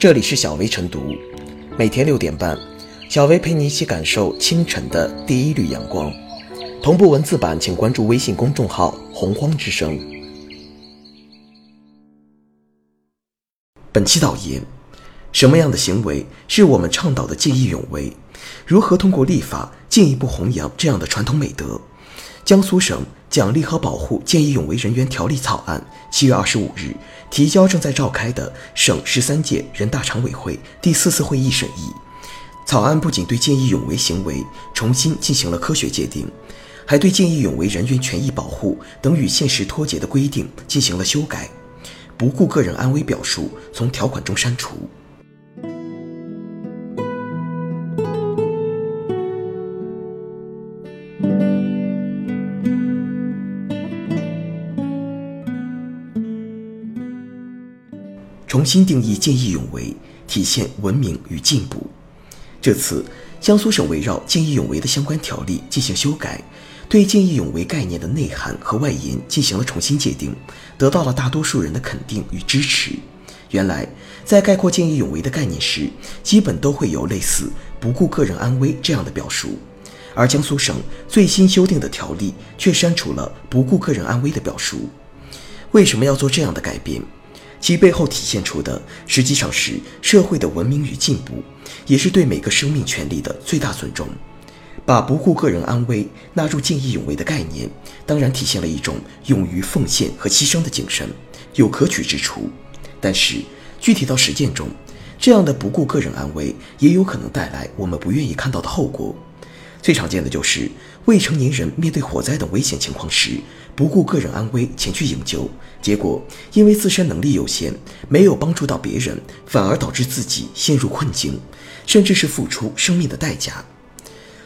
这里是小薇晨读，每天六点半，小薇陪你一起感受清晨的第一缕阳光。同步文字版，请关注微信公众号“洪荒之声”。本期导言：什么样的行为是我们倡导的见义勇为？如何通过立法进一步弘扬这样的传统美德？江苏省奖励和保护见义勇为人员条例草案七月二十五日提交正在召开的省十三届人大常委会第四次会议审议。草案不仅对见义勇为行为重新进行了科学界定，还对见义勇为人员权益保护等与现实脱节的规定进行了修改，不顾个人安危表述从条款中删除。重新定义见义勇为，体现文明与进步。这次，江苏省围绕见义勇为的相关条例进行修改，对见义勇为概念的内涵和外延进行了重新界定，得到了大多数人的肯定与支持。原来，在概括见义勇为的概念时，基本都会有类似“不顾个人安危”这样的表述，而江苏省最新修订的条例却删除了“不顾个人安危”的表述。为什么要做这样的改变？其背后体现出的实际上是社会的文明与进步，也是对每个生命权利的最大尊重。把不顾个人安危纳入见义勇为的概念，当然体现了一种勇于奉献和牺牲的精神，有可取之处。但是具体到实践中，这样的不顾个人安危也有可能带来我们不愿意看到的后果。最常见的就是未成年人面对火灾等危险情况时，不顾个人安危前去营救，结果因为自身能力有限，没有帮助到别人，反而导致自己陷入困境，甚至是付出生命的代价。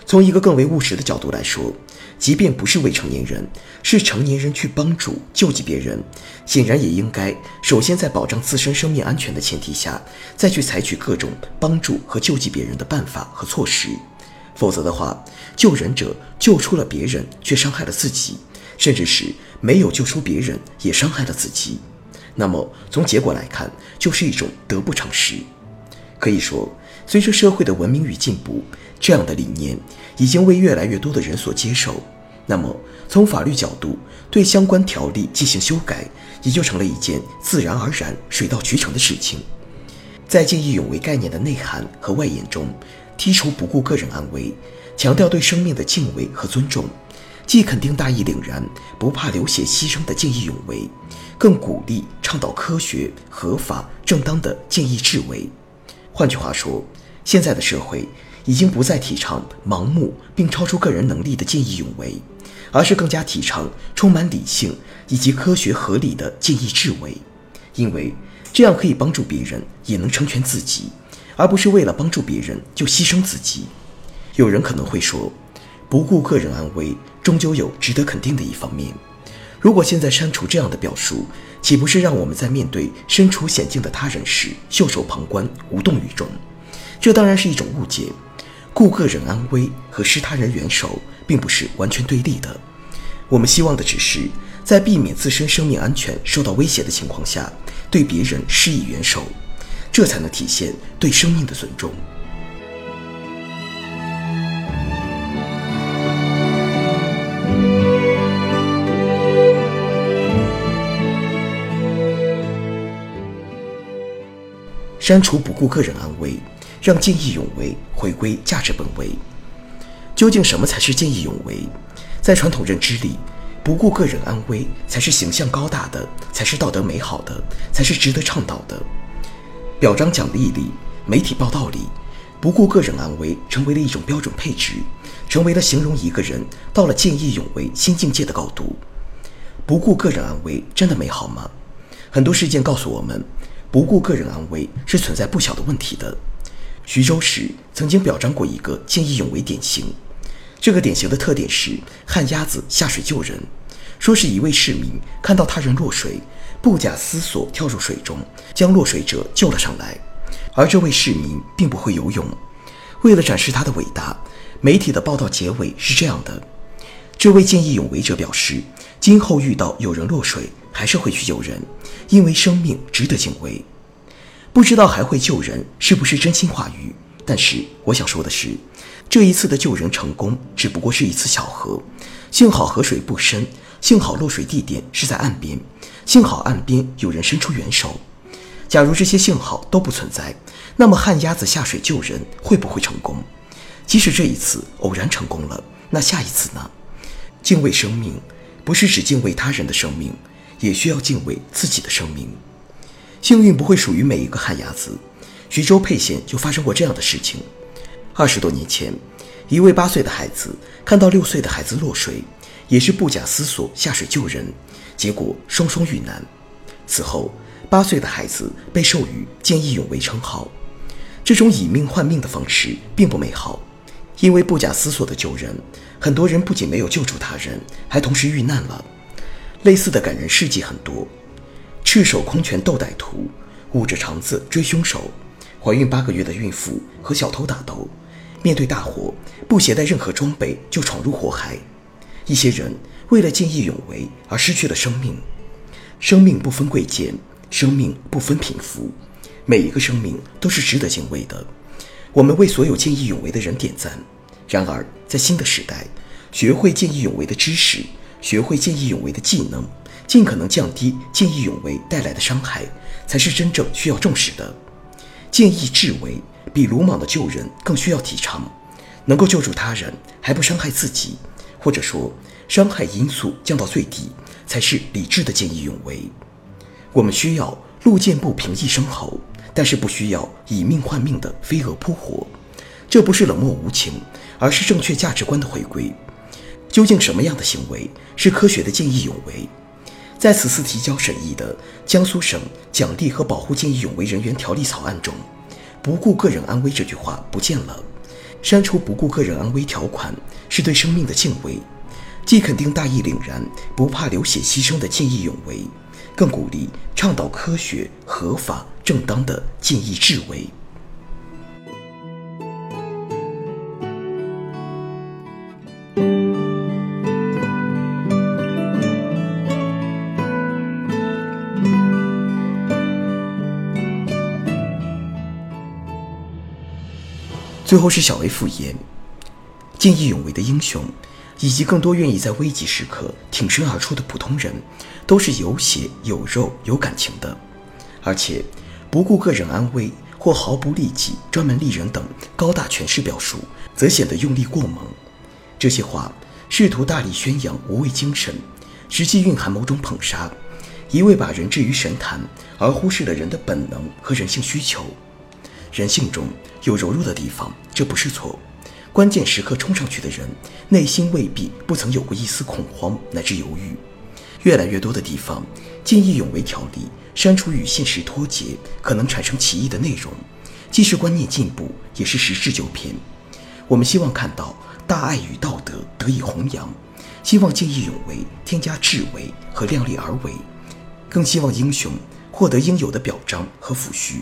从一个更为务实的角度来说，即便不是未成年人，是成年人去帮助救济别人，显然也应该首先在保障自身生命安全的前提下，再去采取各种帮助和救济别人的办法和措施。否则的话，救人者救出了别人，却伤害了自己，甚至是没有救出别人，也伤害了自己。那么从结果来看，就是一种得不偿失。可以说，随着社会的文明与进步，这样的理念已经为越来越多的人所接受。那么从法律角度对相关条例进行修改，也就成了一件自然而然、水到渠成的事情。在见义勇为概念的内涵和外延中。剔除不顾个人安危，强调对生命的敬畏和尊重，既肯定大义凛然、不怕流血牺牲的见义勇为，更鼓励倡导科学、合法、正当的见义智为。换句话说，现在的社会已经不再提倡盲目并超出个人能力的见义勇为，而是更加提倡充满理性以及科学合理的见义智为，因为这样可以帮助别人，也能成全自己。而不是为了帮助别人就牺牲自己。有人可能会说，不顾个人安危，终究有值得肯定的一方面。如果现在删除这样的表述，岂不是让我们在面对身处险境的他人时袖手旁观、无动于衷？这当然是一种误解。顾个人安危和施他人援手并不是完全对立的。我们希望的只是在避免自身生命安全受到威胁的情况下，对别人施以援手。这才能体现对生命的尊重。删除不顾个人安危，让见义勇为回归价值本位。究竟什么才是见义勇为？在传统认知里，不顾个人安危才是形象高大的，才是道德美好的，才是值得倡导的。表彰奖励里，媒体报道里，不顾个人安危成为了一种标准配置，成为了形容一个人到了见义勇为新境界的高度。不顾个人安危真的美好吗？很多事件告诉我们，不顾个人安危是存在不小的问题的。徐州市曾经表彰过一个见义勇为典型，这个典型的特点是旱鸭子下水救人，说是一位市民看到他人落水。不假思索跳入水中，将落水者救了上来。而这位市民并不会游泳。为了展示他的伟大，媒体的报道结尾是这样的：这位见义勇为者表示，今后遇到有人落水，还是会去救人，因为生命值得敬畏。不知道还会救人是不是真心话语？但是我想说的是，这一次的救人成功只不过是一次巧合，幸好河水不深，幸好落水地点是在岸边，幸好岸边有人伸出援手。假如这些幸好都不存在，那么旱鸭子下水救人会不会成功？即使这一次偶然成功了，那下一次呢？敬畏生命，不是只敬畏他人的生命，也需要敬畏自己的生命。幸运不会属于每一个旱鸭子。徐州沛县就发生过这样的事情。二十多年前，一位八岁的孩子看到六岁的孩子落水，也是不假思索下水救人，结果双双遇难。此后，八岁的孩子被授予见义勇为称号。这种以命换命的方式并不美好，因为不假思索的救人，很多人不仅没有救助他人，还同时遇难了。类似的感人事迹很多：赤手空拳斗歹徒，捂着肠子追凶手。怀孕八个月的孕妇和小偷打斗，面对大火不携带任何装备就闯入火海，一些人为了见义勇为而失去了生命。生命不分贵贱，生命不分贫富，每一个生命都是值得敬畏的。我们为所有见义勇为的人点赞。然而，在新的时代，学会见义勇为的知识，学会见义勇为的技能，尽可能降低见义勇为带来的伤害，才是真正需要重视的。见义智为比鲁莽的救人更需要提倡，能够救助他人还不伤害自己，或者说伤害因素降到最低，才是理智的见义勇为。我们需要路见不平一声吼，但是不需要以命换命的飞蛾扑火。这不是冷漠无情，而是正确价值观的回归。究竟什么样的行为是科学的见义勇为？在此次提交审议的江苏省奖励和保护见义勇为人员条例草案中，“不顾个人安危”这句话不见了，删除“不顾个人安危”条款是对生命的敬畏，既肯定大义凛然、不怕流血牺牲的见义勇为，更鼓励倡导科学、合法、正当的见义智为。最后是小 A 复言：见义勇为的英雄，以及更多愿意在危急时刻挺身而出的普通人，都是有血有肉有感情的，而且不顾个人安危或毫不利己、专门利人等高大诠释表述，则显得用力过猛。这些话试图大力宣扬无畏精神，实际蕴含某种捧杀，一味把人置于神坛，而忽视了人的本能和人性需求。人性中有柔弱的地方，这不是错。关键时刻冲上去的人，内心未必不曾有过一丝恐慌乃至犹豫。越来越多的地方，见义勇为条例删除与现实脱节，可能产生歧义的内容，既是观念进步，也是实质纠偏。我们希望看到大爱与道德得以弘扬，希望见义勇为添加智为和量力而为，更希望英雄获得应有的表彰和抚恤。